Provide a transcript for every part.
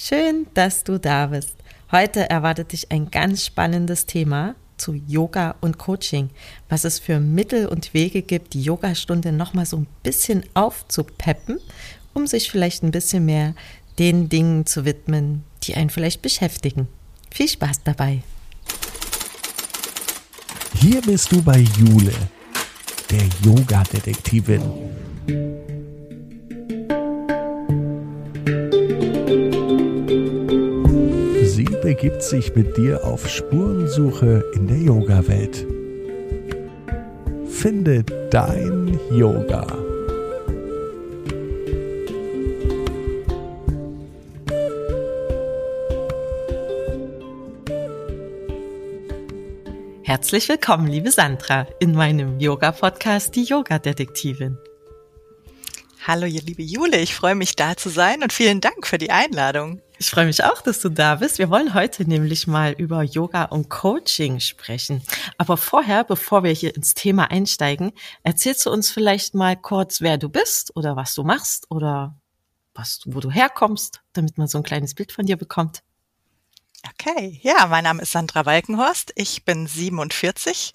Schön, dass du da bist. Heute erwartet dich ein ganz spannendes Thema zu Yoga und Coaching, was es für Mittel und Wege gibt, die Yogastunde nochmal so ein bisschen aufzupeppen, um sich vielleicht ein bisschen mehr den Dingen zu widmen, die einen vielleicht beschäftigen. Viel Spaß dabei. Hier bist du bei Jule, der Yoga-Detektivin. Begibt sich mit dir auf Spurensuche in der Yoga-Welt. Finde dein Yoga. Herzlich willkommen, liebe Sandra, in meinem Yoga-Podcast Die Yoga-Detektivin. Hallo, ihr liebe Jule, ich freue mich da zu sein und vielen Dank für die Einladung. Ich freue mich auch, dass du da bist. Wir wollen heute nämlich mal über Yoga und Coaching sprechen. Aber vorher, bevor wir hier ins Thema einsteigen, erzählst du uns vielleicht mal kurz, wer du bist oder was du machst oder was, wo du herkommst, damit man so ein kleines Bild von dir bekommt. Okay, ja, mein Name ist Sandra Walkenhorst. Ich bin 47,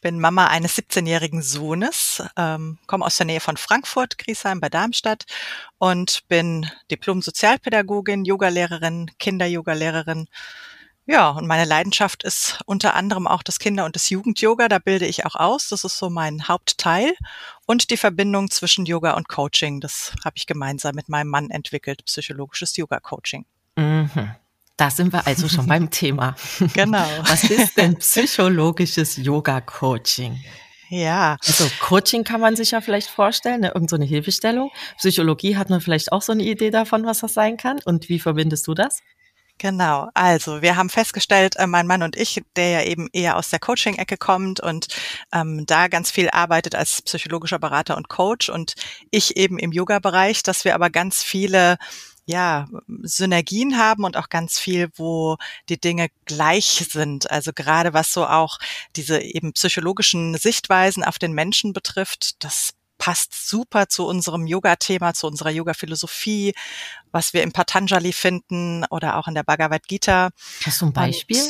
bin Mama eines 17-jährigen Sohnes, ähm, komme aus der Nähe von Frankfurt, Griesheim bei Darmstadt und bin Diplom-Sozialpädagogin, Yogalehrerin, Kinder-Yogalehrerin. Ja, und meine Leidenschaft ist unter anderem auch das Kinder- und das Jugend-Yoga. Da bilde ich auch aus. Das ist so mein Hauptteil. Und die Verbindung zwischen Yoga und Coaching. Das habe ich gemeinsam mit meinem Mann entwickelt, psychologisches Yoga-Coaching. Mhm. Da sind wir also schon beim Thema. Genau. Was ist denn psychologisches Yoga-Coaching? Ja. Also Coaching kann man sich ja vielleicht vorstellen, ne? irgend so eine Hilfestellung. Psychologie hat man vielleicht auch so eine Idee davon, was das sein kann. Und wie verbindest du das? Genau. Also wir haben festgestellt, äh, mein Mann und ich, der ja eben eher aus der Coaching-Ecke kommt und ähm, da ganz viel arbeitet als psychologischer Berater und Coach und ich eben im Yoga-Bereich, dass wir aber ganz viele ja, Synergien haben und auch ganz viel, wo die Dinge gleich sind. Also gerade was so auch diese eben psychologischen Sichtweisen auf den Menschen betrifft, das passt super zu unserem Yoga-Thema, zu unserer Yoga-Philosophie, was wir im Patanjali finden oder auch in der Bhagavad Gita. Hast du ein Beispiel?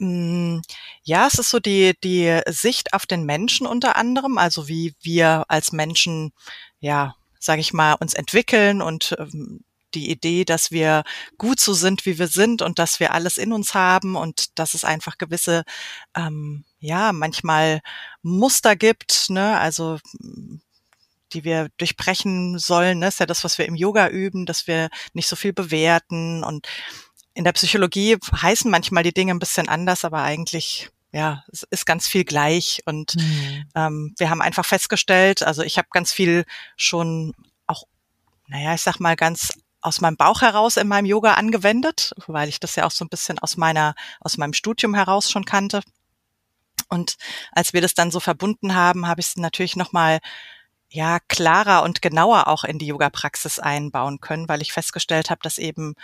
Und, mm, ja, es ist so die, die Sicht auf den Menschen unter anderem, also wie wir als Menschen, ja, sage ich mal, uns entwickeln und ähm, die Idee, dass wir gut so sind, wie wir sind und dass wir alles in uns haben und dass es einfach gewisse, ähm, ja, manchmal Muster gibt, ne, also die wir durchbrechen sollen. Ne? ist ja das, was wir im Yoga üben, dass wir nicht so viel bewerten. Und in der Psychologie heißen manchmal die Dinge ein bisschen anders, aber eigentlich ja, es ist ganz viel gleich. Und mhm. ähm, wir haben einfach festgestellt, also ich habe ganz viel schon auch, naja, ich sag mal ganz aus meinem Bauch heraus in meinem Yoga angewendet, weil ich das ja auch so ein bisschen aus meiner, aus meinem Studium heraus schon kannte. Und als wir das dann so verbunden haben, habe ich es natürlich nochmal ja klarer und genauer auch in die Yoga-Praxis einbauen können, weil ich festgestellt habe, dass eben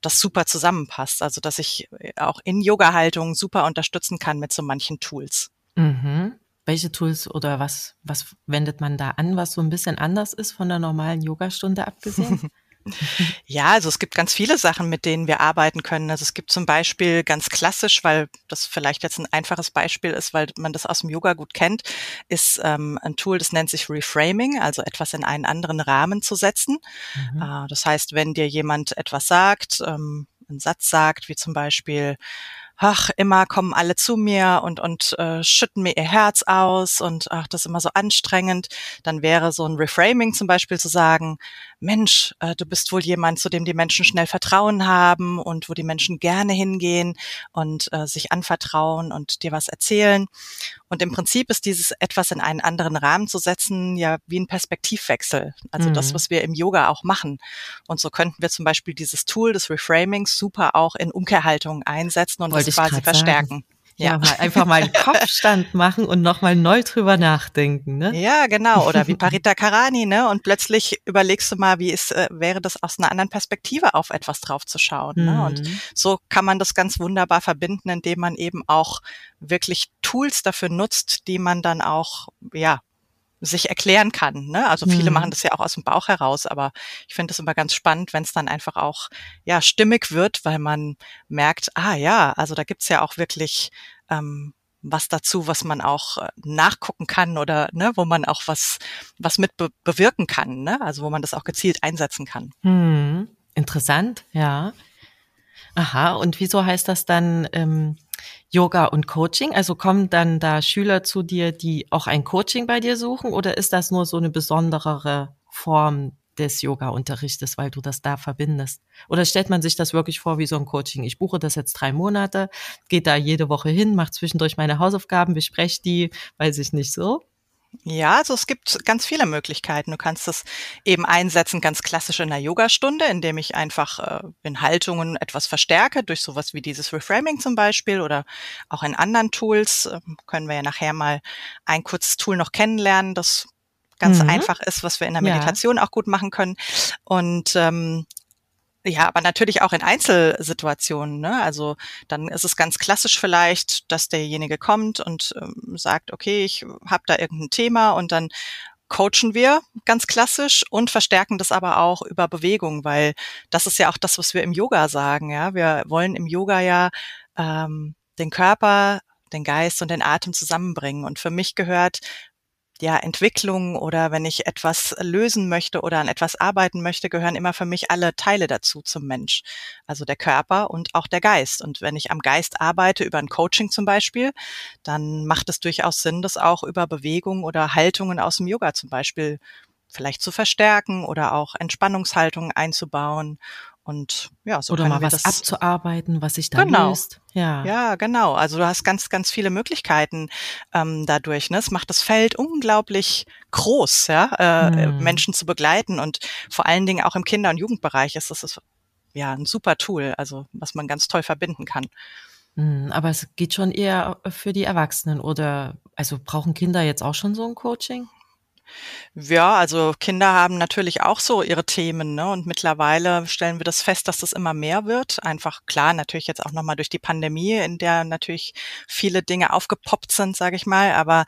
das super zusammenpasst. Also dass ich auch in Yoga-Haltung super unterstützen kann mit so manchen Tools. Mhm. Welche Tools oder was, was wendet man da an, was so ein bisschen anders ist von der normalen Yogastunde abgesehen? Ja, also es gibt ganz viele Sachen, mit denen wir arbeiten können. Also es gibt zum Beispiel ganz klassisch, weil das vielleicht jetzt ein einfaches Beispiel ist, weil man das aus dem Yoga gut kennt, ist ähm, ein Tool, das nennt sich Reframing, also etwas in einen anderen Rahmen zu setzen. Mhm. Äh, das heißt, wenn dir jemand etwas sagt, ähm, einen Satz sagt, wie zum Beispiel, ach, immer kommen alle zu mir und, und äh, schütten mir ihr Herz aus und ach, das ist immer so anstrengend, dann wäre so ein Reframing zum Beispiel zu sagen, Mensch, äh, du bist wohl jemand, zu dem die Menschen schnell Vertrauen haben und wo die Menschen gerne hingehen und äh, sich anvertrauen und dir was erzählen. Und im Prinzip ist dieses etwas in einen anderen Rahmen zu setzen ja wie ein Perspektivwechsel. Also mhm. das, was wir im Yoga auch machen. Und so könnten wir zum Beispiel dieses Tool des Reframings super auch in Umkehrhaltungen einsetzen und Wollte das quasi verstärken. Sagen. Ja, mal einfach mal einen Kopfstand machen und nochmal neu drüber nachdenken, ne? Ja, genau. Oder wie Parita Karani, ne? Und plötzlich überlegst du mal, wie es äh, wäre das aus einer anderen Perspektive auf etwas draufzuschauen. Mhm. Ne? Und mhm. so kann man das ganz wunderbar verbinden, indem man eben auch wirklich Tools dafür nutzt, die man dann auch, ja, sich erklären kann. Ne? Also viele Mhm. machen das ja auch aus dem Bauch heraus, aber ich finde es immer ganz spannend, wenn es dann einfach auch ja stimmig wird, weil man merkt, ah ja, also da gibt's ja auch wirklich ähm, was dazu, was man auch äh, nachgucken kann oder ne, wo man auch was was mit be bewirken kann, ne? Also wo man das auch gezielt einsetzen kann. Hm, interessant, ja. Aha, und wieso heißt das dann ähm, Yoga und Coaching? Also kommen dann da Schüler zu dir, die auch ein Coaching bei dir suchen oder ist das nur so eine besonderere Form des Yoga-Unterrichtes, weil du das da verbindest? Oder stellt man sich das wirklich vor wie so ein Coaching? Ich buche das jetzt drei Monate, gehe da jede Woche hin, mache zwischendurch meine Hausaufgaben, bespreche die, weiß ich nicht so. Ja, also es gibt ganz viele Möglichkeiten. Du kannst das eben einsetzen, ganz klassisch in einer Yogastunde, indem ich einfach äh, in Haltungen etwas verstärke, durch sowas wie dieses Reframing zum Beispiel oder auch in anderen Tools. äh, Können wir ja nachher mal ein kurzes Tool noch kennenlernen, das ganz Mhm. einfach ist, was wir in der Ja. Meditation auch gut machen können. Und ähm, ja, aber natürlich auch in Einzelsituationen. Ne? Also dann ist es ganz klassisch vielleicht, dass derjenige kommt und ähm, sagt, okay, ich habe da irgendein Thema und dann coachen wir ganz klassisch und verstärken das aber auch über Bewegung, weil das ist ja auch das, was wir im Yoga sagen. Ja, wir wollen im Yoga ja ähm, den Körper, den Geist und den Atem zusammenbringen. Und für mich gehört ja, Entwicklung oder wenn ich etwas lösen möchte oder an etwas arbeiten möchte, gehören immer für mich alle Teile dazu zum Mensch. Also der Körper und auch der Geist. Und wenn ich am Geist arbeite, über ein Coaching zum Beispiel, dann macht es durchaus Sinn, das auch über Bewegung oder Haltungen aus dem Yoga zum Beispiel vielleicht zu verstärken oder auch Entspannungshaltungen einzubauen. Und ja, so Oder mal was abzuarbeiten, was sich da Genau. löst. Ja. ja, genau. Also du hast ganz, ganz viele Möglichkeiten ähm, dadurch. Ne? Es macht das Feld unglaublich groß, ja, äh, Hm. Menschen zu begleiten und vor allen Dingen auch im Kinder- und Jugendbereich ist das ist, ja ein super Tool, also was man ganz toll verbinden kann. Hm, Aber es geht schon eher für die Erwachsenen oder also brauchen Kinder jetzt auch schon so ein Coaching? Ja, also Kinder haben natürlich auch so ihre Themen, ne? Und mittlerweile stellen wir das fest, dass das immer mehr wird. Einfach klar, natürlich jetzt auch nochmal durch die Pandemie, in der natürlich viele Dinge aufgepoppt sind, sage ich mal. Aber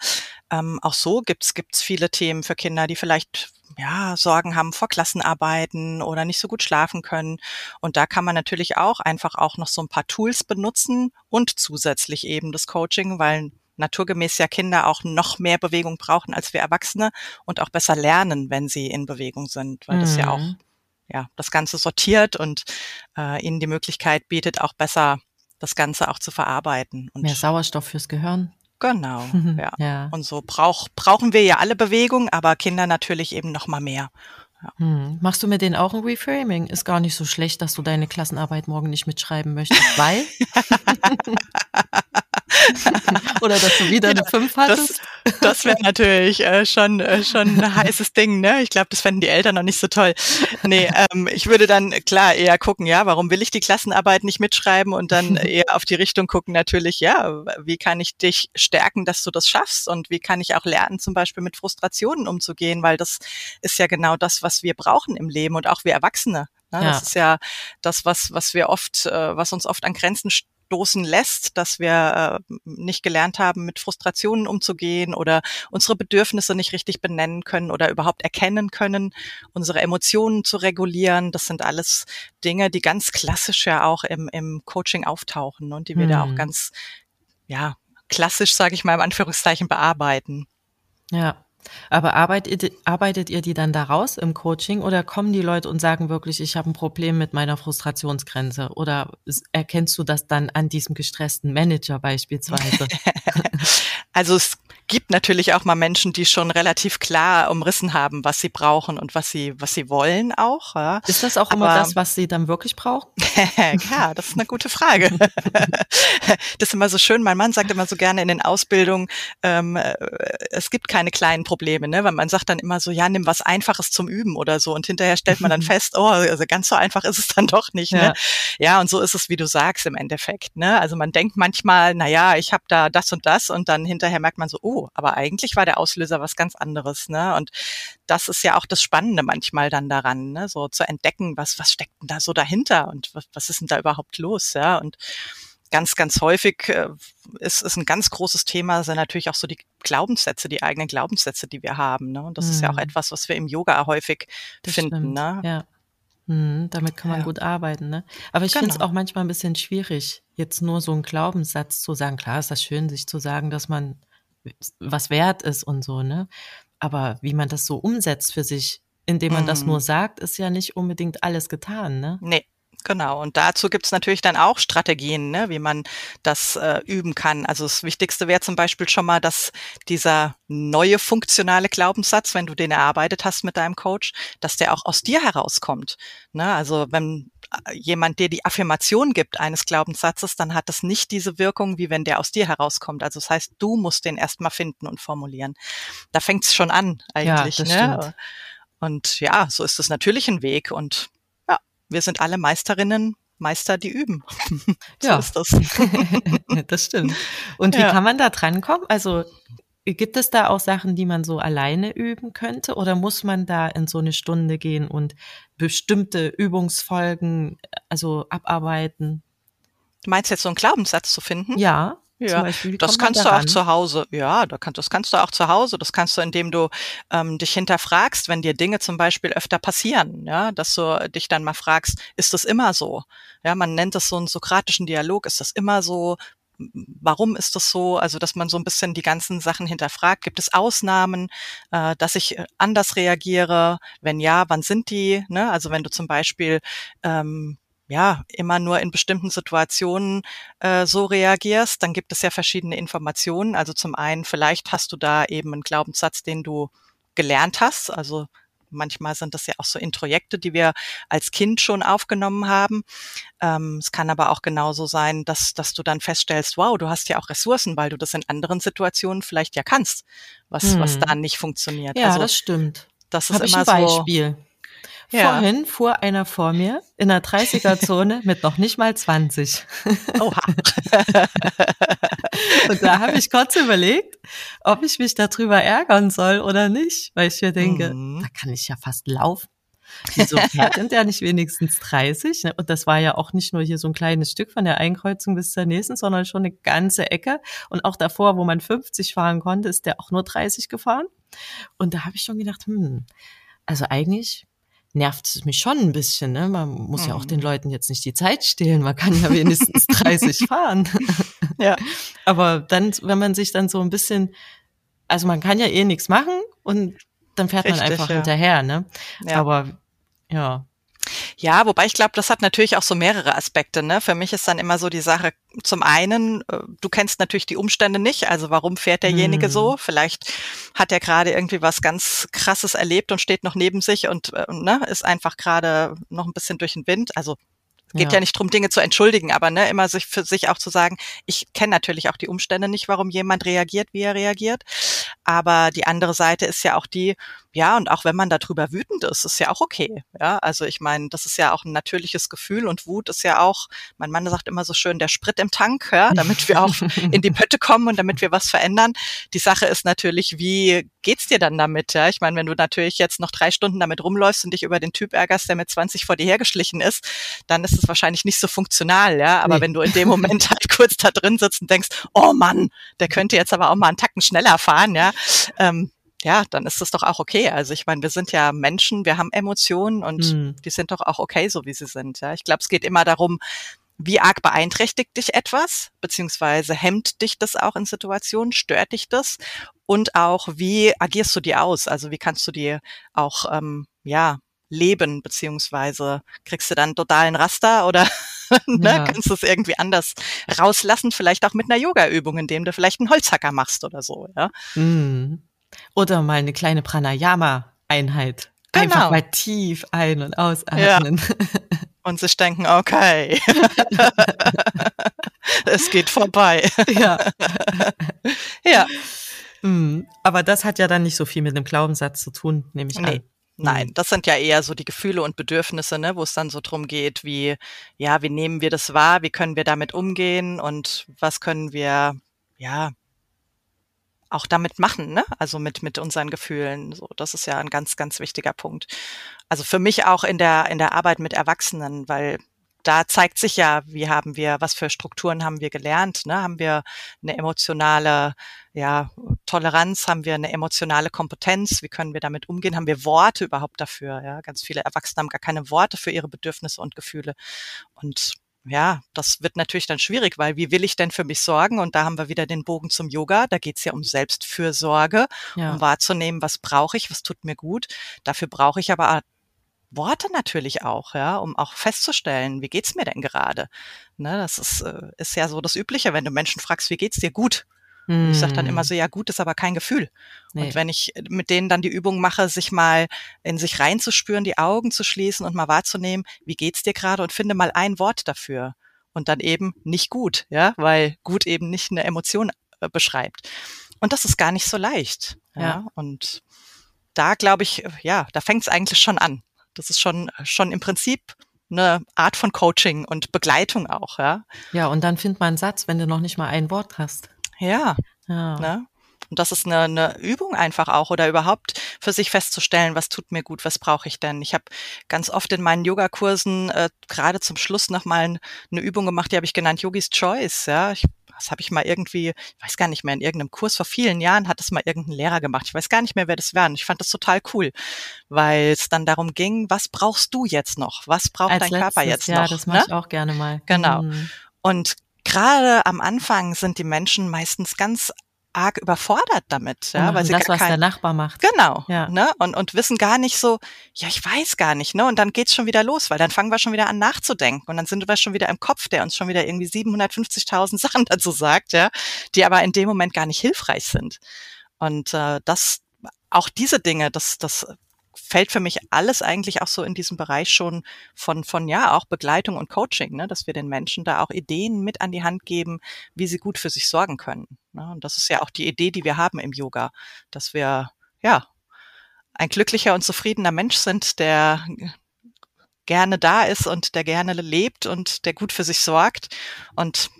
ähm, auch so gibt's gibt's viele Themen für Kinder, die vielleicht ja, Sorgen haben vor Klassenarbeiten oder nicht so gut schlafen können. Und da kann man natürlich auch einfach auch noch so ein paar Tools benutzen und zusätzlich eben das Coaching, weil naturgemäß ja Kinder auch noch mehr Bewegung brauchen als wir Erwachsene und auch besser lernen, wenn sie in Bewegung sind, weil das ja auch Mhm. ja das Ganze sortiert und äh, ihnen die Möglichkeit bietet, auch besser das Ganze auch zu verarbeiten. Und Mehr Sauerstoff fürs Gehirn. genau, ja. ja. Und so brauch, brauchen wir ja alle Bewegung, aber Kinder natürlich eben noch mal mehr. Hm. Machst du mit denen auch ein Reframing? Ist gar nicht so schlecht, dass du deine Klassenarbeit morgen nicht mitschreiben möchtest, weil? Oder dass du wieder eine 5 hattest? Das, das wäre natürlich äh, schon, äh, schon ein heißes Ding, ne? Ich glaube, das fänden die Eltern noch nicht so toll. Nee, ähm, ich würde dann klar eher gucken, ja, warum will ich die Klassenarbeit nicht mitschreiben und dann eher auf die Richtung gucken, natürlich, ja, wie kann ich dich stärken, dass du das schaffst und wie kann ich auch lernen, zum Beispiel mit Frustrationen umzugehen, weil das ist ja genau das, was wir brauchen im Leben und auch wir Erwachsene. Ne? Ja. Das ist ja das, was, was wir oft, äh, was uns oft an Grenzen stoßen lässt, dass wir äh, nicht gelernt haben, mit Frustrationen umzugehen oder unsere Bedürfnisse nicht richtig benennen können oder überhaupt erkennen können, unsere Emotionen zu regulieren. Das sind alles Dinge, die ganz klassisch ja auch im, im Coaching auftauchen und die wir da auch Hm. ganz, ja, klassisch, sage ich mal, im Anführungszeichen bearbeiten. Ja. Aber arbeitet, arbeitet ihr die dann da raus im Coaching oder kommen die Leute und sagen wirklich, ich habe ein Problem mit meiner Frustrationsgrenze? Oder erkennst du das dann an diesem gestressten Manager beispielsweise? Also es gibt natürlich auch mal Menschen, die schon relativ klar umrissen haben, was sie brauchen und was sie, was sie wollen auch. Ja. Ist das auch immer Aber- das, was sie dann wirklich brauchen? ja, das ist eine gute Frage. das ist immer so schön. Mein Mann sagt immer so gerne in den Ausbildungen, ähm, äh, es gibt keine kleinen Probleme, ne? Weil man sagt dann immer so, ja, nimm was Einfaches zum Üben oder so. Und hinterher stellt man dann fest, oh, also ganz so einfach ist es dann doch nicht. Ja. Ne? Ja, und so ist es, wie du sagst, im Endeffekt. Ne? Also man denkt manchmal, na ja, ich habe da das und das und dann hinterher merkt man so, oh, aber eigentlich war der Auslöser was ganz anderes. Ne? Und das ist ja auch das Spannende manchmal dann daran, ne? so zu entdecken, was, was steckt denn da so dahinter und was, was ist denn da überhaupt los, ja? Und ganz, ganz häufig äh, ist, ist ein ganz großes Thema, sind natürlich auch so die Glaubenssätze, die eigenen Glaubenssätze, die wir haben. Ne? Und das mhm. ist ja auch mhm. etwas, was wir im Yoga häufig das finden. Ne? Ja. Mhm, damit kann man ja. gut arbeiten, ne? Aber ich genau. finde es auch manchmal ein bisschen schwierig, jetzt nur so einen Glaubenssatz zu sagen. Klar ist das schön, sich zu sagen, dass man was wert ist und so, ne? Aber wie man das so umsetzt für sich, indem man mhm. das nur sagt, ist ja nicht unbedingt alles getan, ne? Nee, Genau, und dazu gibt's natürlich dann auch Strategien, ne, wie man das äh, üben kann. Also das Wichtigste wäre zum Beispiel schon mal, dass dieser neue funktionale Glaubenssatz, wenn du den erarbeitet hast mit deinem Coach, dass der auch aus dir herauskommt. Ne? Also wenn äh, jemand dir die Affirmation gibt eines Glaubenssatzes, dann hat das nicht diese Wirkung, wie wenn der aus dir herauskommt. Also das heißt, du musst den erstmal finden und formulieren. Da fängt's schon an eigentlich. Ja, ne? Stimmt. Und ja, so ist es natürlich ein Weg. Und wir sind alle Meisterinnen, Meister, die üben. so ja. ist das. das stimmt. Und wie ja. kann man da drankommen? Also gibt es da auch Sachen, die man so alleine üben könnte? Oder muss man da in so eine Stunde gehen und bestimmte Übungsfolgen also abarbeiten? Du meinst jetzt so einen Glaubenssatz zu finden? Ja. Ja, das kannst du auch zu Hause. Ja, da kannst, das kannst du auch zu Hause. Das kannst du, indem du ähm, dich hinterfragst, wenn dir Dinge zum Beispiel öfter passieren, ja, dass du dich dann mal fragst, ist das immer so? Ja, man nennt das so einen sokratischen Dialog. Ist das immer so? Warum ist das so? Also, dass man so ein bisschen die ganzen Sachen hinterfragt. Gibt es Ausnahmen, äh, dass ich äh, anders reagiere? Wenn ja, wann sind die? Ne? Also, wenn du zum Beispiel ähm, ja, immer nur in bestimmten Situationen äh, so reagierst, dann gibt es ja verschiedene Informationen. Also zum einen, vielleicht hast du da eben einen Glaubenssatz, den du gelernt hast. Also manchmal sind das ja auch so Introjekte, die wir als Kind schon aufgenommen haben. Ähm, es kann aber auch genauso sein, dass, dass du dann feststellst, wow, du hast ja auch Ressourcen, weil du das in anderen Situationen vielleicht ja kannst, was, hm. was da nicht funktioniert. Ja, also, das stimmt. Das ist Hab immer ich ein Beispiel. So, ja. Vorhin fuhr einer vor mir in der 30er-Zone mit noch nicht mal 20. Oha. und da habe ich kurz überlegt, ob ich mich darüber ärgern soll oder nicht, weil ich mir denke, mhm. da kann ich ja fast laufen. Wieso fährt denn der nicht wenigstens 30? Ne? Und das war ja auch nicht nur hier so ein kleines Stück von der Einkreuzung bis zur nächsten, sondern schon eine ganze Ecke. Und auch davor, wo man 50 fahren konnte, ist der auch nur 30 gefahren. Und da habe ich schon gedacht, hm, also eigentlich nervt es mich schon ein bisschen. Ne? Man muss mhm. ja auch den mhm. Leuten jetzt nicht die Zeit stehlen. Man kann ja wenigstens 30 fahren. ja. Aber dann, wenn man sich dann so ein bisschen, also man kann ja eh nichts machen und dann fährt Richtig, man einfach ja. hinterher. Ne? Ja. Aber ja, ja, wobei ich glaube, das hat natürlich auch so mehrere Aspekte. Ne? Für mich ist dann immer so die Sache, zum einen, äh, du kennst natürlich die Umstände nicht, also warum fährt derjenige hm. so? Vielleicht hat er gerade irgendwie was ganz Krasses erlebt und steht noch neben sich und äh, ne, ist einfach gerade noch ein bisschen durch den Wind. Also geht ja. ja nicht drum, Dinge zu entschuldigen, aber ne, immer sich für sich auch zu sagen, ich kenne natürlich auch die Umstände nicht, warum jemand reagiert, wie er reagiert. Aber die andere Seite ist ja auch die, ja, und auch wenn man darüber wütend ist, ist ja auch okay. Ja, also ich meine, das ist ja auch ein natürliches Gefühl und Wut ist ja auch, mein Mann sagt immer so schön, der Sprit im Tank, ja, damit wir auch in die Pötte kommen und damit wir was verändern. Die Sache ist natürlich, wie geht's dir dann damit? Ja, ich meine, wenn du natürlich jetzt noch drei Stunden damit rumläufst und dich über den Typ ärgerst, der mit 20 vor dir hergeschlichen ist, dann ist es wahrscheinlich nicht so funktional, ja. Aber nee. wenn du in dem Moment halt kurz da drin sitzt und denkst, oh Mann, der könnte jetzt aber auch mal einen Tacken schneller fahren, ja, ähm, ja, dann ist das doch auch okay. Also ich meine, wir sind ja Menschen, wir haben Emotionen und mhm. die sind doch auch okay, so wie sie sind. Ja, ich glaube, es geht immer darum, wie arg beeinträchtigt dich etwas, beziehungsweise hemmt dich das auch in Situationen, stört dich das und auch wie agierst du dir aus? Also wie kannst du dir auch ähm, ja leben, beziehungsweise kriegst du dann totalen Raster oder ne, ja. kannst du es irgendwie anders rauslassen, vielleicht auch mit einer Yoga-Übung, indem du vielleicht einen Holzhacker machst oder so. Ja. Mhm. Oder mal eine kleine Pranayama-Einheit. Genau. Einfach mal tief ein- und ausatmen. Ja. Und sich denken, okay, es geht vorbei. Ja. ja. Mhm. Aber das hat ja dann nicht so viel mit dem Glaubenssatz zu tun, nehme ich nee. an. Nein, das sind ja eher so die Gefühle und Bedürfnisse, ne, wo es dann so drum geht, wie, ja, wie nehmen wir das wahr, wie können wir damit umgehen und was können wir, ja, auch damit machen, ne? Also mit, mit unseren Gefühlen. So, das ist ja ein ganz, ganz wichtiger Punkt. Also für mich auch in der, in der Arbeit mit Erwachsenen, weil da zeigt sich ja, wie haben wir, was für Strukturen haben wir gelernt, ne? Haben wir eine emotionale, ja, Toleranz, haben wir eine emotionale Kompetenz, wie können wir damit umgehen, haben wir Worte überhaupt dafür, ja? Ganz viele Erwachsene haben gar keine Worte für ihre Bedürfnisse und Gefühle. Und ja, das wird natürlich dann schwierig, weil wie will ich denn für mich sorgen? Und da haben wir wieder den Bogen zum Yoga. Da geht's ja um Selbstfürsorge, ja. um wahrzunehmen, was brauche ich, was tut mir gut. Dafür brauche ich aber Worte natürlich auch, ja, um auch festzustellen, wie geht's mir denn gerade? Ne, das ist, äh, ist ja so das Übliche, wenn du Menschen fragst, wie geht's dir gut? Mm. Ich sage dann immer hm. so, ja, gut ist aber kein Gefühl. Nee. Und wenn ich mit denen dann die Übung mache, sich mal in sich reinzuspüren, die Augen zu schließen und mal wahrzunehmen, wie geht's dir gerade und finde mal ein Wort dafür. Und dann eben nicht gut, ja, weil gut eben nicht eine Emotion äh, beschreibt. Und das ist gar nicht so leicht. Ja. ja. Und da glaube ich, ja, da fängt es eigentlich schon an. Das ist schon, schon im Prinzip eine Art von Coaching und Begleitung auch, ja. Ja, und dann find mal einen Satz, wenn du noch nicht mal ein Wort hast. Ja. ja. Ne? Und das ist eine, eine Übung einfach auch oder überhaupt für sich festzustellen, was tut mir gut, was brauche ich denn. Ich habe ganz oft in meinen Yogakursen äh, gerade zum Schluss nochmal eine Übung gemacht, die habe ich genannt Yogis Choice. Ja, ich das habe ich mal irgendwie, ich weiß gar nicht mehr, in irgendeinem Kurs vor vielen Jahren hat es mal irgendein Lehrer gemacht. Ich weiß gar nicht mehr, wer das war. Und ich fand das total cool, weil es dann darum ging, was brauchst du jetzt noch? Was braucht Als dein letztes, Körper jetzt ja, noch? Ja, das mache ne? ich auch gerne mal. Genau. Mhm. Und gerade am Anfang sind die Menschen meistens ganz arg überfordert damit, ja, weil sie das, was kein, der Nachbar macht. Genau, ja. ne, und und wissen gar nicht so, ja, ich weiß gar nicht, ne, und dann geht's schon wieder los, weil dann fangen wir schon wieder an nachzudenken und dann sind wir schon wieder im Kopf, der uns schon wieder irgendwie 750.000 Sachen dazu sagt, ja, die aber in dem Moment gar nicht hilfreich sind. Und äh, das, auch diese Dinge, das, das fällt für mich alles eigentlich auch so in diesem Bereich schon von, von ja, auch Begleitung und Coaching, ne, dass wir den Menschen da auch Ideen mit an die Hand geben, wie sie gut für sich sorgen können. Ne? Und das ist ja auch die Idee, die wir haben im Yoga, dass wir, ja, ein glücklicher und zufriedener Mensch sind, der gerne da ist und der gerne lebt und der gut für sich sorgt. Und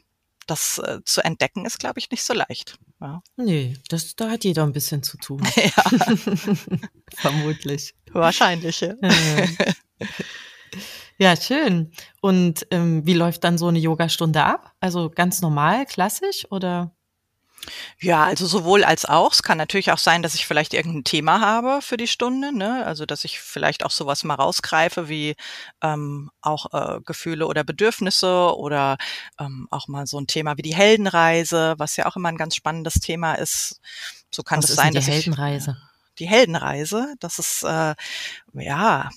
das äh, zu entdecken ist, glaube ich, nicht so leicht. Ja. Nee, das, da hat jeder ein bisschen zu tun. ja. Vermutlich. Wahrscheinlich, ja. ja, schön. Und ähm, wie läuft dann so eine Yogastunde ab? Also ganz normal, klassisch oder? Ja, also sowohl als auch. Es kann natürlich auch sein, dass ich vielleicht irgendein Thema habe für die Stunde, ne? Also dass ich vielleicht auch sowas mal rausgreife wie ähm, auch äh, Gefühle oder Bedürfnisse oder ähm, auch mal so ein Thema wie die Heldenreise, was ja auch immer ein ganz spannendes Thema ist. So kann es sein, die dass Heldenreise? Ich, die Heldenreise, das ist äh, ja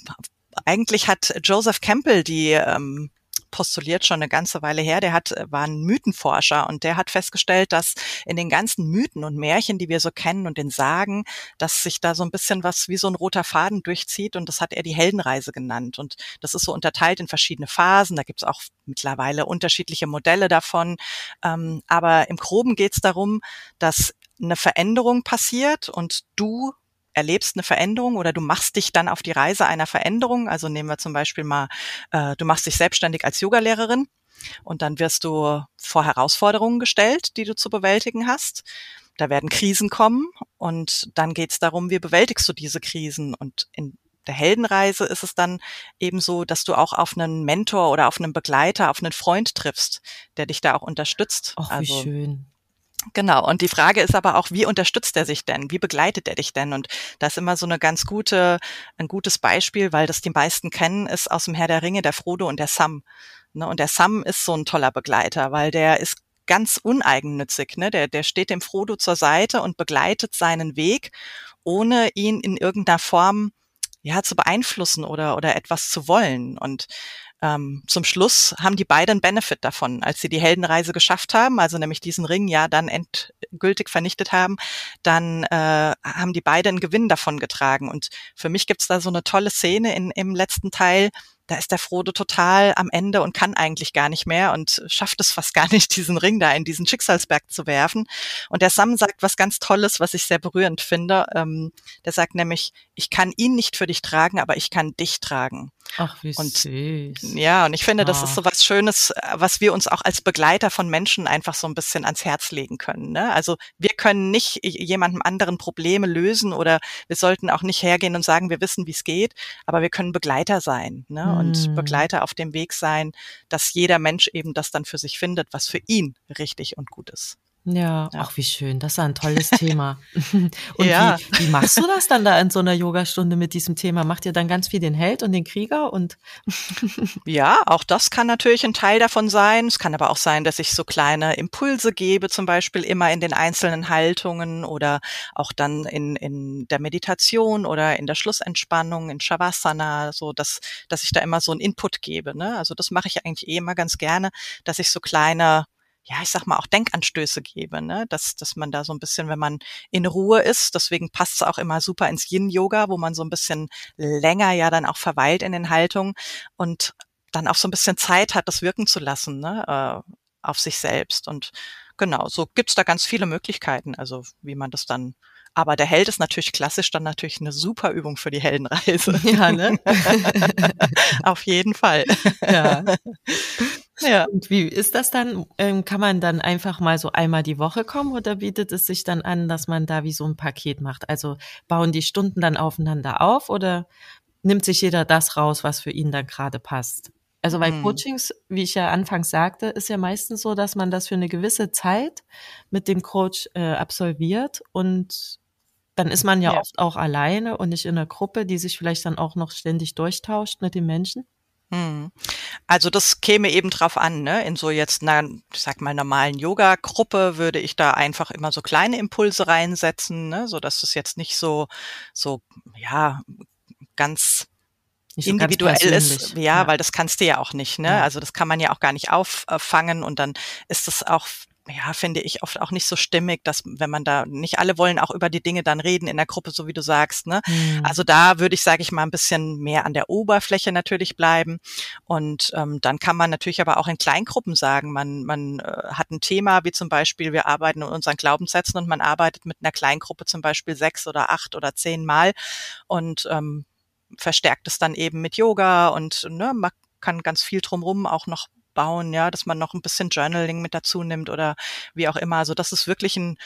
eigentlich hat Joseph Campbell die ähm, postuliert schon eine ganze Weile her. Der hat, war ein Mythenforscher und der hat festgestellt, dass in den ganzen Mythen und Märchen, die wir so kennen und den Sagen, dass sich da so ein bisschen was wie so ein roter Faden durchzieht und das hat er die Heldenreise genannt. Und das ist so unterteilt in verschiedene Phasen. Da gibt es auch mittlerweile unterschiedliche Modelle davon. Ähm, aber im Groben geht es darum, dass eine Veränderung passiert und du erlebst eine Veränderung oder du machst dich dann auf die Reise einer Veränderung. Also nehmen wir zum Beispiel mal, äh, du machst dich selbstständig als Yogalehrerin und dann wirst du vor Herausforderungen gestellt, die du zu bewältigen hast. Da werden Krisen kommen und dann geht es darum, wie bewältigst du diese Krisen und in der Heldenreise ist es dann eben so, dass du auch auf einen Mentor oder auf einen Begleiter, auf einen Freund triffst, der dich da auch unterstützt. Ach, also, wie schön. Genau. Und die Frage ist aber auch, wie unterstützt er sich denn? Wie begleitet er dich denn? Und das ist immer so eine ganz gute, ein gutes Beispiel, weil das die meisten kennen, ist aus dem Herr der Ringe der Frodo und der Sam. Ne? Und der Sam ist so ein toller Begleiter, weil der ist ganz uneigennützig. Ne? Der, der steht dem Frodo zur Seite und begleitet seinen Weg, ohne ihn in irgendeiner Form ja zu beeinflussen oder oder etwas zu wollen. Und ähm, zum Schluss haben die beiden Benefit davon, als sie die Heldenreise geschafft haben, also nämlich diesen Ring ja dann endgültig vernichtet haben, dann äh, haben die beiden einen Gewinn davon getragen. Und für mich gibt's da so eine tolle Szene in, im letzten Teil, da ist der Frodo total am Ende und kann eigentlich gar nicht mehr und schafft es fast gar nicht, diesen Ring da in diesen Schicksalsberg zu werfen. Und der Sam sagt was ganz Tolles, was ich sehr berührend finde. Ähm, der sagt nämlich, ich kann ihn nicht für dich tragen, aber ich kann dich tragen. Ach, wie und, süß. Ja, und ich finde, das ist so was Schönes, was wir uns auch als Begleiter von Menschen einfach so ein bisschen ans Herz legen können. Ne? Also wir können nicht jemandem anderen Probleme lösen oder wir sollten auch nicht hergehen und sagen, wir wissen, wie es geht, aber wir können Begleiter sein ne? Hm. und Begleiter auf dem Weg sein, dass jeder Mensch eben das dann für sich findet, was für ihn richtig und gut ist. Ja, ja, ach wie schön, das ist ein tolles Thema. und ja. wie, wie machst du das dann da in so einer Yogastunde mit diesem Thema? Macht ihr dann ganz viel den Held und den Krieger und Ja, auch das kann natürlich ein Teil davon sein. Es kann aber auch sein, dass ich so kleine Impulse gebe, zum Beispiel immer in den einzelnen Haltungen oder auch dann in, in der Meditation oder in der Schlussentspannung, in Shavasana, so dass, dass ich da immer so einen Input gebe. Ne? Also das mache ich eigentlich eh immer ganz gerne, dass ich so kleine ja, ich sag mal, auch Denkanstöße gebe, ne? dass, dass man da so ein bisschen, wenn man in Ruhe ist, deswegen passt es auch immer super ins Yin-Yoga, wo man so ein bisschen länger ja dann auch verweilt in den Haltungen und dann auch so ein bisschen Zeit hat, das wirken zu lassen, ne? äh, auf sich selbst. Und genau, so gibt's da ganz viele Möglichkeiten, also wie man das dann aber der Held ist natürlich klassisch dann natürlich eine super Übung für die Heldenreise. Ja, ne? Auf jeden Fall. Ja. Ja. Und wie ist das dann? Ähm, kann man dann einfach mal so einmal die Woche kommen oder bietet es sich dann an, dass man da wie so ein Paket macht? Also bauen die Stunden dann aufeinander auf oder nimmt sich jeder das raus, was für ihn dann gerade passt? Also bei hm. Coachings, wie ich ja anfangs sagte, ist ja meistens so, dass man das für eine gewisse Zeit mit dem Coach äh, absolviert und dann ist man ja, ja, oft auch alleine und nicht in einer Gruppe, die sich vielleicht dann auch noch ständig durchtauscht mit den Menschen. Hm. Also das käme eben drauf an, ne? In so jetzt einer, ich sag mal, normalen Yoga-Gruppe würde ich da einfach immer so kleine Impulse reinsetzen, ne? So dass es jetzt nicht so, so, ja, ganz so individuell ist, ja, ja, weil das kannst du ja auch nicht, ne? Ja. Also das kann man ja auch gar nicht auffangen und dann ist es auch ja, finde ich oft auch nicht so stimmig, dass wenn man da nicht alle wollen auch über die Dinge dann reden in der Gruppe, so wie du sagst. Ne? Mhm. Also da würde ich, sage ich mal, ein bisschen mehr an der Oberfläche natürlich bleiben. Und ähm, dann kann man natürlich aber auch in Kleingruppen sagen, man, man äh, hat ein Thema, wie zum Beispiel, wir arbeiten in unseren Glaubenssätzen und man arbeitet mit einer Kleingruppe zum Beispiel sechs oder acht oder zehn Mal und ähm, verstärkt es dann eben mit Yoga und ne, man kann ganz viel drumrum auch noch bauen, ja, dass man noch ein bisschen Journaling mit dazu nimmt oder wie auch immer. Also das ist wirklich ein,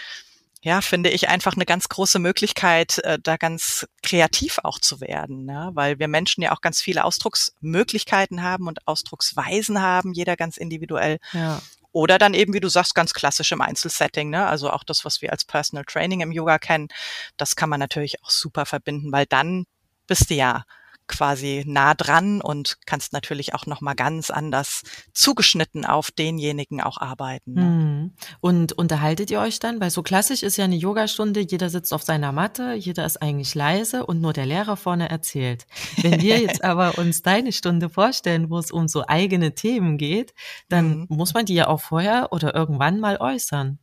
ja, finde ich einfach eine ganz große Möglichkeit, äh, da ganz kreativ auch zu werden, ja, weil wir Menschen ja auch ganz viele Ausdrucksmöglichkeiten haben und Ausdrucksweisen haben, jeder ganz individuell. Ja. Oder dann eben, wie du sagst, ganz klassisch im Einzelsetting, ne? Also auch das, was wir als Personal Training im Yoga kennen, das kann man natürlich auch super verbinden, weil dann bist du ja quasi nah dran und kannst natürlich auch noch mal ganz anders zugeschnitten auf denjenigen auch arbeiten. Ne? Mhm. Und unterhaltet ihr euch dann? Weil so klassisch ist ja eine Yogastunde, jeder sitzt auf seiner Matte, jeder ist eigentlich leise und nur der Lehrer vorne erzählt. Wenn wir jetzt aber uns deine Stunde vorstellen, wo es um so eigene Themen geht, dann mhm. muss man die ja auch vorher oder irgendwann mal äußern.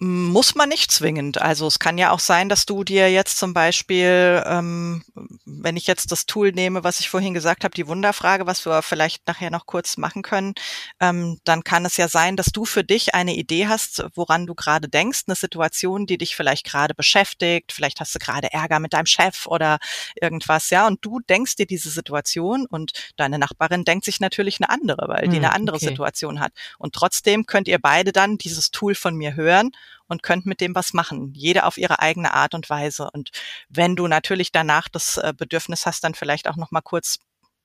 Muss man nicht zwingend. Also es kann ja auch sein, dass du dir jetzt zum Beispiel, ähm, wenn ich jetzt das Tool nehme, was ich vorhin gesagt habe, die Wunderfrage, was wir vielleicht nachher noch kurz machen können, ähm, dann kann es ja sein, dass du für dich eine Idee hast, woran du gerade denkst, eine Situation, die dich vielleicht gerade beschäftigt, vielleicht hast du gerade Ärger mit deinem Chef oder irgendwas, ja, und du denkst dir diese Situation und deine Nachbarin denkt sich natürlich eine andere, weil die hm, eine andere okay. Situation hat. Und trotzdem könnt ihr beide dann dieses Tool von mir hören und könnt mit dem was machen. Jede auf ihre eigene Art und Weise. Und wenn du natürlich danach das äh, Bedürfnis hast, dann vielleicht auch noch mal kurz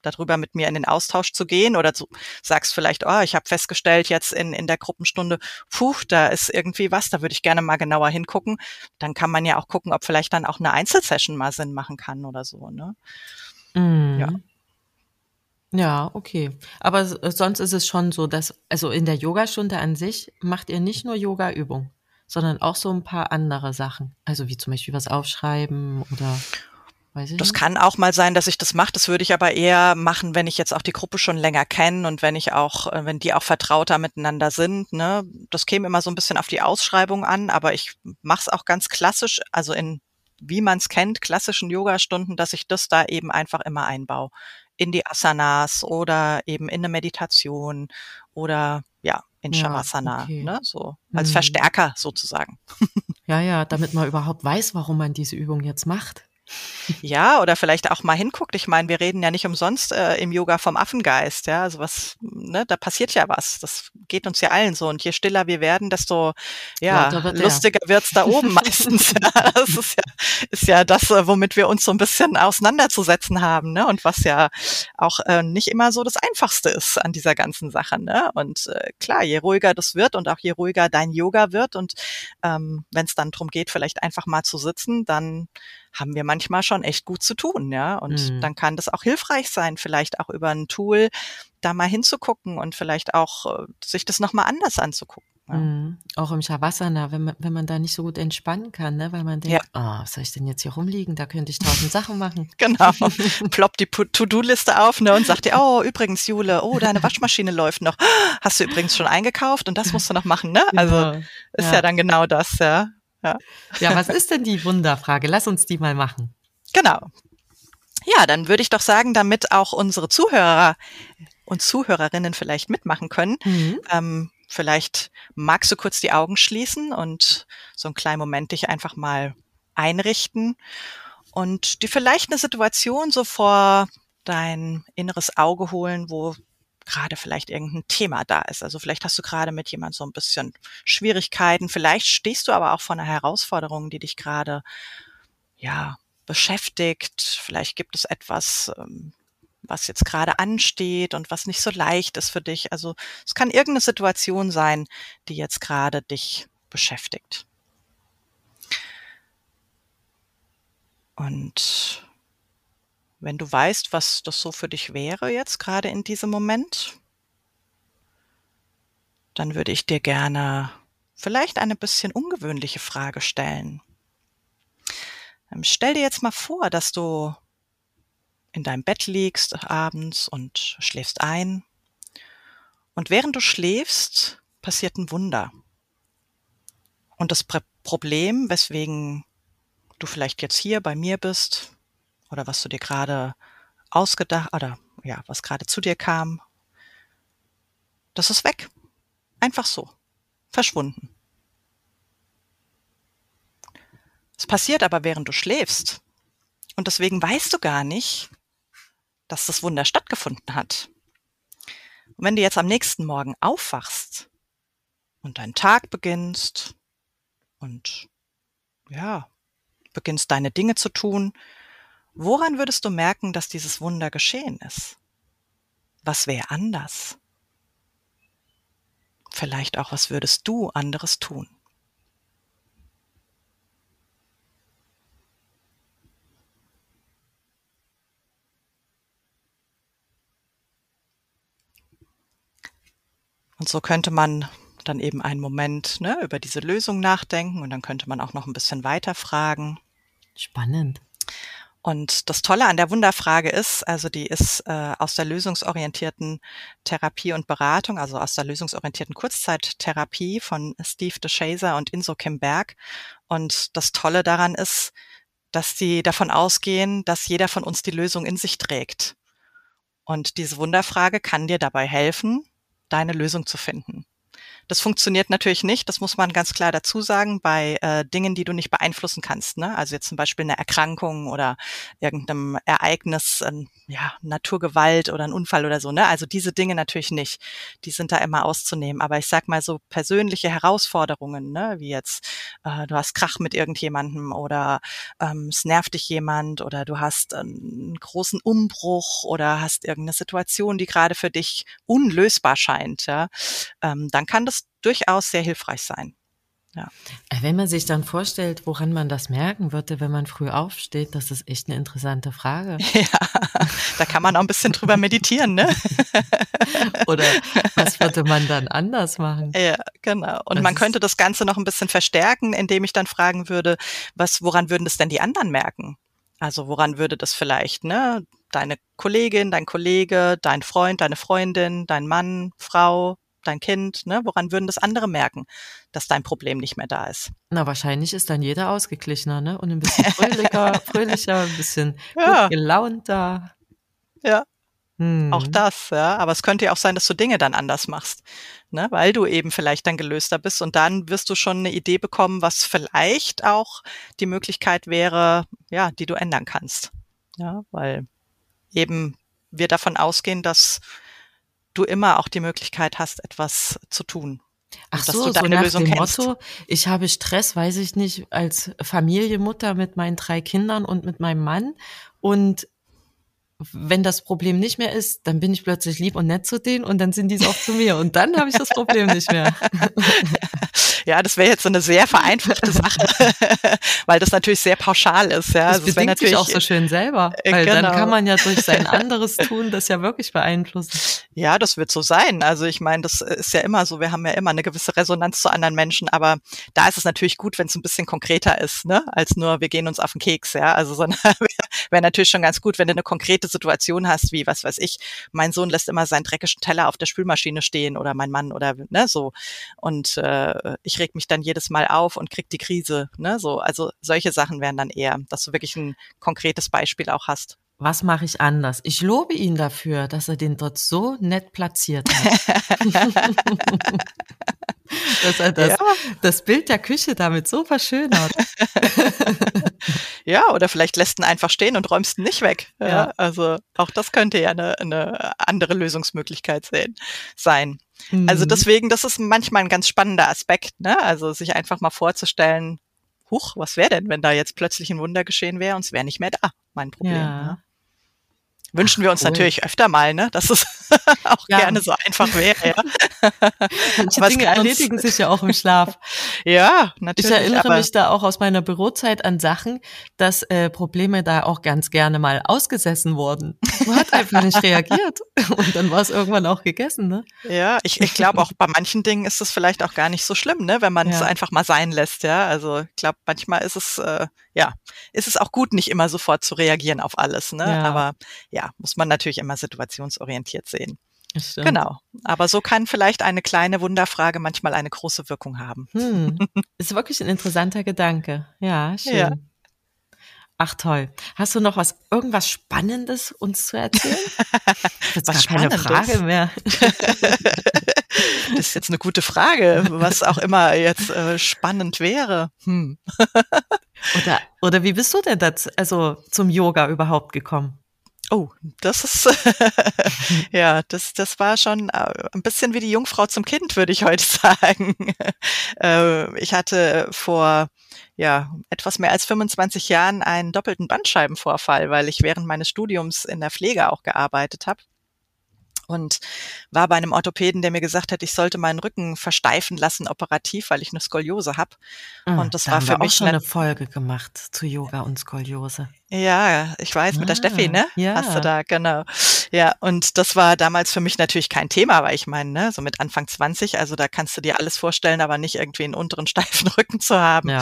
darüber mit mir in den Austausch zu gehen oder du sagst vielleicht, oh, ich habe festgestellt jetzt in, in der Gruppenstunde, puh, da ist irgendwie was, da würde ich gerne mal genauer hingucken. Dann kann man ja auch gucken, ob vielleicht dann auch eine Einzelsession mal Sinn machen kann oder so. Ne? Mm. Ja. Ja, okay. Aber sonst ist es schon so, dass, also in der Yogastunde an sich macht ihr nicht nur Yoga-Übung sondern auch so ein paar andere Sachen. Also wie zum Beispiel was aufschreiben oder Weiß ich das nicht. kann auch mal sein, dass ich das mache. Das würde ich aber eher machen, wenn ich jetzt auch die Gruppe schon länger kenne und wenn ich auch, äh, wenn die auch vertrauter miteinander sind. Ne? Das käme immer so ein bisschen auf die Ausschreibung an, aber ich mache es auch ganz klassisch, also in wie man es kennt, klassischen Yoga-Stunden, dass ich das da eben einfach immer einbaue. In die Asanas oder eben in eine Meditation oder ja, in Shavasana, okay. ne? so als mhm. Verstärker sozusagen. Ja, ja, damit man überhaupt weiß, warum man diese Übung jetzt macht. Ja, oder vielleicht auch mal hinguckt. Ich meine, wir reden ja nicht umsonst äh, im Yoga vom Affengeist, ja. Also was, ne, da passiert ja was. Das geht uns ja allen so. Und je stiller wir werden, desto ja, wird lustiger der. wird's da oben meistens. ja, das ist ja, ist ja das, äh, womit wir uns so ein bisschen auseinanderzusetzen haben, ne? Und was ja auch äh, nicht immer so das Einfachste ist an dieser ganzen Sache, ne? Und äh, klar, je ruhiger das wird und auch je ruhiger dein Yoga wird und ähm, wenn es dann drum geht, vielleicht einfach mal zu sitzen, dann haben wir manchmal schon echt gut zu tun, ja. Und mhm. dann kann das auch hilfreich sein, vielleicht auch über ein Tool da mal hinzugucken und vielleicht auch äh, sich das nochmal anders anzugucken. Ja. Mhm. Auch im Shavasana, wenn man, wenn man da nicht so gut entspannen kann, ne? weil man denkt, ja. oh, was soll ich denn jetzt hier rumliegen? Da könnte ich tausend Sachen machen. Genau. Ploppt die To-Do-Liste auf ne? und sagt dir, oh, übrigens, Jule, oh, deine Waschmaschine läuft noch. Hast du übrigens schon eingekauft und das musst du noch machen, ne? Also genau. ist ja. ja dann genau das, ja. Ja. ja, was ist denn die Wunderfrage? Lass uns die mal machen. Genau. Ja, dann würde ich doch sagen, damit auch unsere Zuhörer und Zuhörerinnen vielleicht mitmachen können, mhm. ähm, vielleicht magst du kurz die Augen schließen und so einen kleinen Moment dich einfach mal einrichten und dir vielleicht eine Situation so vor dein inneres Auge holen, wo gerade vielleicht irgendein Thema da ist. Also vielleicht hast du gerade mit jemand so ein bisschen Schwierigkeiten. Vielleicht stehst du aber auch vor einer Herausforderung, die dich gerade, ja, beschäftigt. Vielleicht gibt es etwas, ähm, was jetzt gerade ansteht und was nicht so leicht ist für dich. Also es kann irgendeine Situation sein, die jetzt gerade dich beschäftigt. Und wenn du weißt, was das so für dich wäre jetzt gerade in diesem Moment, dann würde ich dir gerne vielleicht eine bisschen ungewöhnliche Frage stellen. Ähm, stell dir jetzt mal vor, dass du in deinem Bett liegst abends und schläfst ein. Und während du schläfst, passiert ein Wunder. Und das Problem, weswegen du vielleicht jetzt hier bei mir bist, oder was du dir gerade ausgedacht oder ja, was gerade zu dir kam, das ist weg. Einfach so. Verschwunden. Es passiert aber, während du schläfst. Und deswegen weißt du gar nicht, dass das Wunder stattgefunden hat. Und wenn du jetzt am nächsten Morgen aufwachst und deinen Tag beginnst und ja, beginnst deine Dinge zu tun, Woran würdest du merken, dass dieses Wunder geschehen ist? Was wäre anders? Vielleicht auch, was würdest du anderes tun? Und so könnte man dann eben einen Moment ne, über diese Lösung nachdenken und dann könnte man auch noch ein bisschen weiter fragen. Spannend. Und das Tolle an der Wunderfrage ist, also die ist äh, aus der lösungsorientierten Therapie und Beratung, also aus der lösungsorientierten Kurzzeittherapie von Steve DeShazer und Inso Kim Berg. Und das Tolle daran ist, dass sie davon ausgehen, dass jeder von uns die Lösung in sich trägt. Und diese Wunderfrage kann dir dabei helfen, deine Lösung zu finden. Das funktioniert natürlich nicht, das muss man ganz klar dazu sagen, bei äh, Dingen, die du nicht beeinflussen kannst. Ne? Also jetzt zum Beispiel eine Erkrankung oder irgendeinem Ereignis, äh, ja, Naturgewalt oder ein Unfall oder so. Ne? Also diese Dinge natürlich nicht. Die sind da immer auszunehmen. Aber ich sag mal so persönliche Herausforderungen, ne? wie jetzt äh, du hast Krach mit irgendjemandem oder ähm, es nervt dich jemand oder du hast einen großen Umbruch oder hast irgendeine Situation, die gerade für dich unlösbar scheint, ja, ähm, dann kann das durchaus sehr hilfreich sein. Ja. Äh, wenn man sich dann vorstellt, woran man das merken würde, wenn man früh aufsteht, das ist echt eine interessante Frage. Ja, da kann man auch ein bisschen drüber meditieren, ne? Oder was würde man dann anders machen? Ja, genau. Und das man könnte das Ganze noch ein bisschen verstärken, indem ich dann fragen würde, was, woran würden das denn die anderen merken? Also woran würde das vielleicht, ne? Deine Kollegin, dein Kollege, dein Freund, deine Freundin, dein Mann, Frau, dein Kind, ne? Woran würden das andere merken, dass dein Problem nicht mehr da ist? Na, wahrscheinlich ist dann jeder ausgeglichener, ne? Und ein bisschen fröhlicher, fröhlicher, ein bisschen ja. gut gelaunter. Ja. Hm. Auch das, ja. Aber es könnte ja auch sein, dass du Dinge dann anders machst, ne? weil du eben vielleicht dann gelöster bist und dann wirst du schon eine Idee bekommen, was vielleicht auch die Möglichkeit wäre, ja, die du ändern kannst. Ja, weil eben wir davon ausgehen, dass du immer auch die Möglichkeit hast, etwas zu tun. Ach so, so nach Lösung dem kennst. Motto, ich habe Stress, weiß ich nicht, als Familienmutter mit meinen drei Kindern und mit meinem Mann und wenn das Problem nicht mehr ist, dann bin ich plötzlich lieb und nett zu denen und dann sind die auch zu mir und dann habe ich das Problem nicht mehr. Ja, das wäre jetzt so eine sehr vereinfachte Sache, weil das natürlich sehr pauschal ist. Ja, das also bedingt natürlich sich auch so schön selber, äh, weil genau. dann kann man ja durch sein anderes Tun das ja wirklich beeinflussen. Ja, das wird so sein. Also ich meine, das ist ja immer so. Wir haben ja immer eine gewisse Resonanz zu anderen Menschen, aber da ist es natürlich gut, wenn es ein bisschen konkreter ist, ne, als nur wir gehen uns auf den Keks. Ja, also sondern wäre natürlich schon ganz gut, wenn du eine konkrete Situation hast, wie was weiß ich, mein Sohn lässt immer seinen dreckigen Teller auf der Spülmaschine stehen oder mein Mann oder ne so und äh, ich ich reg mich dann jedes Mal auf und krieg die Krise. Ne? So, also solche Sachen wären dann eher, dass du wirklich ein konkretes Beispiel auch hast. Was mache ich anders? Ich lobe ihn dafür, dass er den dort so nett platziert hat. dass er das, ja. das Bild der Küche damit so verschönert. ja, oder vielleicht lässt ihn einfach stehen und räumst ihn nicht weg. Ja. ja. also auch das könnte ja eine, eine andere Lösungsmöglichkeit sein. Also mhm. deswegen, das ist manchmal ein ganz spannender Aspekt, ne? Also sich einfach mal vorzustellen, huch, was wäre denn, wenn da jetzt plötzlich ein Wunder geschehen wäre und es wäre nicht mehr da, mein Problem. Ja. Ne? Wünschen Ach, wir uns cool. natürlich öfter mal, ne, dass es auch ja. gerne so einfach wäre. Ja. Manche aber Dinge erledigen sich ja auch im Schlaf. ja, natürlich. Ich erinnere mich da auch aus meiner Bürozeit an Sachen, dass äh, Probleme da auch ganz gerne mal ausgesessen wurden. Man hat einfach nicht reagiert und dann war es irgendwann auch gegessen, ne? Ja, ich, ich glaube auch bei manchen Dingen ist es vielleicht auch gar nicht so schlimm, ne, wenn man es einfach mal sein lässt, ja. Also ich glaube, manchmal ist es äh, ja, ist es auch gut, nicht immer sofort zu reagieren auf alles. Ne? Ja. Aber ja, muss man natürlich immer situationsorientiert sehen. Genau. Aber so kann vielleicht eine kleine Wunderfrage manchmal eine große Wirkung haben. Hm. Ist wirklich ein interessanter Gedanke. Ja, schön. Ja. Ach toll. Hast du noch was, irgendwas Spannendes uns zu erzählen? Das ist gar keine Frage mehr. das ist jetzt eine gute Frage, was auch immer jetzt äh, spannend wäre. Hm. Oder, oder wie bist du denn das, also zum Yoga überhaupt gekommen? Oh, das ist ja, das das war schon äh, ein bisschen wie die Jungfrau zum Kind, würde ich heute sagen. Äh, ich hatte vor ja etwas mehr als 25 Jahren einen doppelten Bandscheibenvorfall, weil ich während meines Studiums in der Pflege auch gearbeitet habe und war bei einem Orthopäden, der mir gesagt hat, ich sollte meinen Rücken versteifen lassen operativ, weil ich eine Skoliose habe. Ah, und das da war für mich auch schon eine Folge gemacht zu Yoga und Skoliose. Ja, ich weiß, mit ah, der Steffi, ne? Ja. Hast du da, genau. Ja, und das war damals für mich natürlich kein Thema, weil ich meine, ne, so mit Anfang 20, also da kannst du dir alles vorstellen, aber nicht irgendwie einen unteren steifen Rücken zu haben. Ja.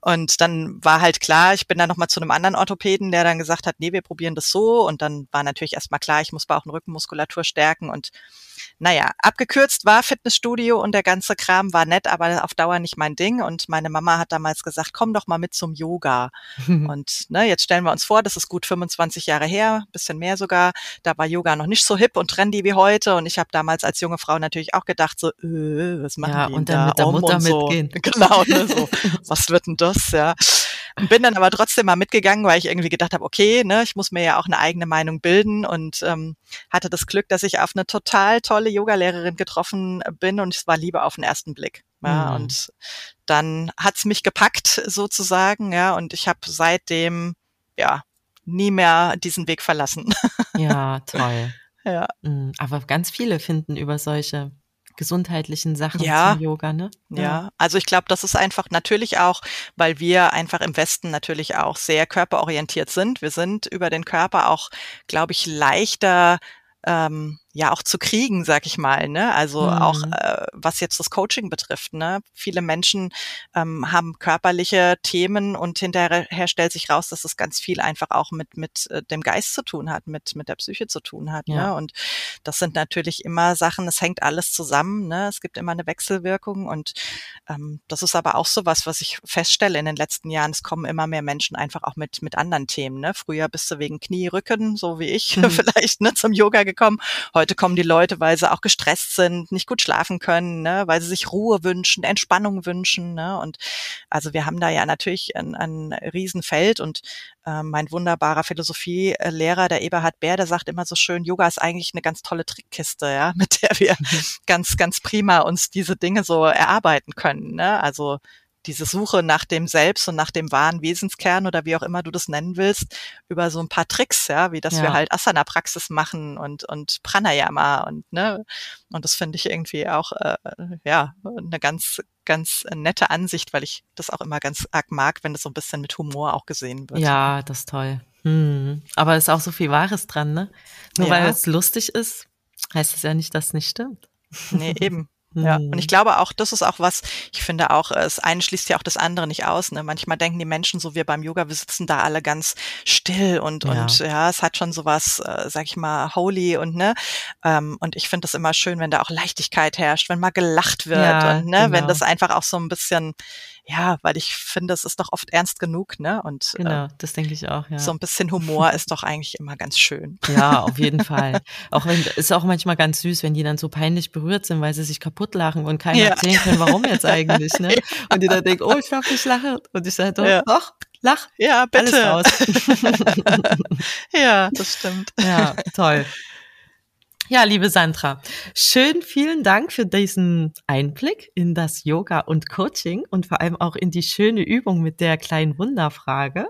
Und dann war halt klar, ich bin dann nochmal zu einem anderen Orthopäden, der dann gesagt hat, nee, wir probieren das so. Und dann war natürlich erstmal klar, ich muss Bauch- und Rückenmuskulatur stärken und naja, abgekürzt war Fitnessstudio und der ganze Kram war nett, aber auf Dauer nicht mein Ding. Und meine Mama hat damals gesagt, komm doch mal mit zum Yoga. und ne, jetzt stellen wir uns vor, das ist gut 25 Jahre her, bisschen mehr sogar. Da war Yoga noch nicht so hip und trendy wie heute. Und ich habe damals als junge Frau natürlich auch gedacht, so, äh, was machen ja, die und dann da mit der um Mutter so. mitgehen. Genau, ne, so, was wird denn das, ja. Bin dann aber trotzdem mal mitgegangen, weil ich irgendwie gedacht habe, okay, ne, ich muss mir ja auch eine eigene Meinung bilden und ähm, hatte das Glück, dass ich auf eine total tolle Yogalehrerin getroffen bin und es war Liebe auf den ersten Blick. Ja, mhm. Und dann hat's mich gepackt sozusagen, ja, und ich habe seitdem ja nie mehr diesen Weg verlassen. Ja, toll. Ja. Mhm, aber ganz viele finden über solche gesundheitlichen Sachen ja, zum Yoga, ne? Ja, ja. also ich glaube, das ist einfach natürlich auch, weil wir einfach im Westen natürlich auch sehr körperorientiert sind. Wir sind über den Körper auch, glaube ich, leichter ähm, ja auch zu kriegen, sag ich mal. Ne? Also mhm. auch äh, was jetzt das Coaching betrifft. Ne? Viele Menschen ähm, haben körperliche Themen und hinterher stellt sich raus, dass es ganz viel einfach auch mit mit äh, dem Geist zu tun hat, mit mit der Psyche zu tun hat. Ja. Ne? Und das sind natürlich immer Sachen. Es hängt alles zusammen. Ne? Es gibt immer eine Wechselwirkung und ähm, das ist aber auch so was, was ich feststelle in den letzten Jahren. Es kommen immer mehr Menschen einfach auch mit mit anderen Themen. Ne? Früher bist du wegen Knie, Rücken, so wie ich mhm. vielleicht ne, zum Yoga gekommen. Heute kommen die Leute, weil sie auch gestresst sind, nicht gut schlafen können, ne? weil sie sich Ruhe wünschen, Entspannung wünschen. Ne? Und also wir haben da ja natürlich ein, ein Riesenfeld und äh, mein wunderbarer Philosophielehrer, der Eberhard Bär, der sagt immer so schön, Yoga ist eigentlich eine ganz tolle Trickkiste, ja, mit der wir mhm. ganz, ganz prima uns diese Dinge so erarbeiten können. Ne? Also diese Suche nach dem Selbst und nach dem wahren Wesenskern oder wie auch immer du das nennen willst, über so ein paar Tricks, ja, wie dass ja. wir halt Asana-Praxis machen und, und Pranayama und, ne, und das finde ich irgendwie auch, äh, ja, eine ganz, ganz nette Ansicht, weil ich das auch immer ganz arg mag, wenn das so ein bisschen mit Humor auch gesehen wird. Ja, das ist toll. Hm. Aber es ist auch so viel Wahres dran, ne? Nur ja. weil es lustig ist, heißt es ja nicht, dass es nicht stimmt. Nee, eben. Ja, und ich hm. glaube auch, das ist auch was, ich finde auch, das eine schließt ja auch das andere nicht aus. Ne? Manchmal denken die Menschen so, wir beim Yoga, wir sitzen da alle ganz still und, ja. und ja, es hat schon sowas, äh, sag ich mal, holy und ne. Ähm, und ich finde das immer schön, wenn da auch Leichtigkeit herrscht, wenn mal gelacht wird ja, und ne, genau. wenn das einfach auch so ein bisschen, ja, weil ich finde, es ist doch oft ernst genug, ne? Und genau, äh, das denke ich auch, ja. So ein bisschen Humor ist doch eigentlich immer ganz schön. Ja, auf jeden Fall. Auch wenn ist auch manchmal ganz süß, wenn die dann so peinlich berührt sind, weil sie sich kaputt lachen und keiner ja. erzählen können, warum jetzt eigentlich, ne? Und die dann denken, oh, ich hoffe, ich lache. Und ich sage, doch, ja. doch, lach. Ja, bitte. ja, das stimmt. Ja, toll. Ja, liebe Sandra, schön vielen Dank für diesen Einblick in das Yoga und Coaching und vor allem auch in die schöne Übung mit der kleinen Wunderfrage.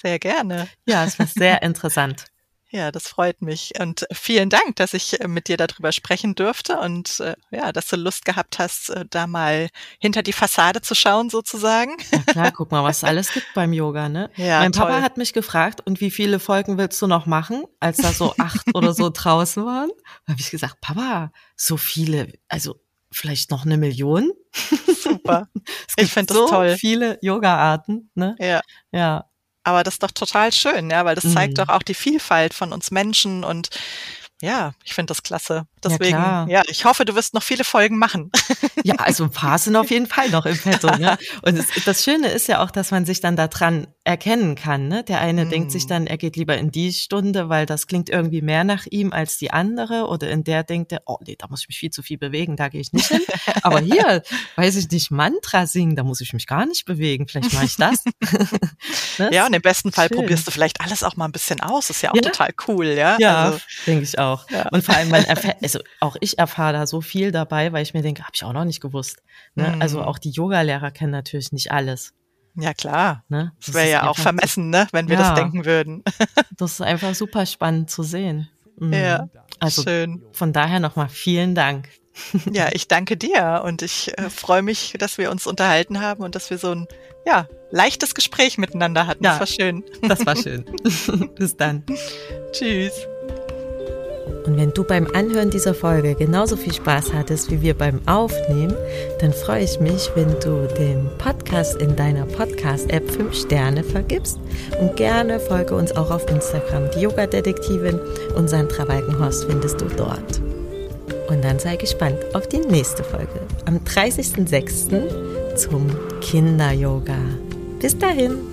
Sehr gerne. Ja, es war sehr interessant. Ja, das freut mich. Und vielen Dank, dass ich äh, mit dir darüber sprechen durfte und äh, ja, dass du Lust gehabt hast, äh, da mal hinter die Fassade zu schauen, sozusagen. Ja klar, guck mal, was es alles gibt beim Yoga, ne? Ja, mein toll. Papa hat mich gefragt, und wie viele Folgen willst du noch machen, als da so acht oder so draußen waren? Da habe ich gesagt, Papa, so viele, also vielleicht noch eine Million. Super. ich finde das so toll. Viele Yoga-Arten, ne? Ja. Ja. Aber das ist doch total schön, ja, weil das mhm. zeigt doch auch die Vielfalt von uns Menschen und ja, ich finde das klasse. Deswegen, ja, ja, ich hoffe, du wirst noch viele Folgen machen. Ja, also ein paar sind auf jeden Fall noch im Petto. Ne? Und es, das Schöne ist ja auch, dass man sich dann daran erkennen kann. Ne? Der eine mm. denkt sich dann, er geht lieber in die Stunde, weil das klingt irgendwie mehr nach ihm als die andere. Oder in der denkt er, oh nee, da muss ich mich viel zu viel bewegen, da gehe ich nicht hin. Aber hier, weiß ich nicht, Mantra singen, da muss ich mich gar nicht bewegen. Vielleicht mache ich das. das ja, und im besten Fall schön. probierst du vielleicht alles auch mal ein bisschen aus. Das ist ja auch ja? total cool, ja. Ja, also, denke ich auch. Ja. Und vor allem, man erfährt, also auch ich erfahre da so viel dabei, weil ich mir denke, habe ich auch noch nicht gewusst. Ne? Mhm. Also auch die Yoga-Lehrer kennen natürlich nicht alles. Ja, klar. Ne? Das, das wäre ja auch vermessen, ne? wenn wir ja. das denken würden. das ist einfach super spannend zu sehen. Mhm. Ja, also schön. Von daher nochmal vielen Dank. Ja, ich danke dir und ich äh, freue mich, dass wir uns unterhalten haben und dass wir so ein ja, leichtes Gespräch miteinander hatten. Ja, das war schön. Das war schön. Bis dann. Tschüss. Und wenn du beim Anhören dieser Folge genauso viel Spaß hattest wie wir beim Aufnehmen, dann freue ich mich, wenn du dem Podcast in deiner Podcast-App 5 Sterne vergibst. Und gerne folge uns auch auf Instagram. Die Yoga-Detektivin und Sandra Walkenhorst findest du dort. Und dann sei gespannt auf die nächste Folge am 30.06. zum Kinder-Yoga. Bis dahin!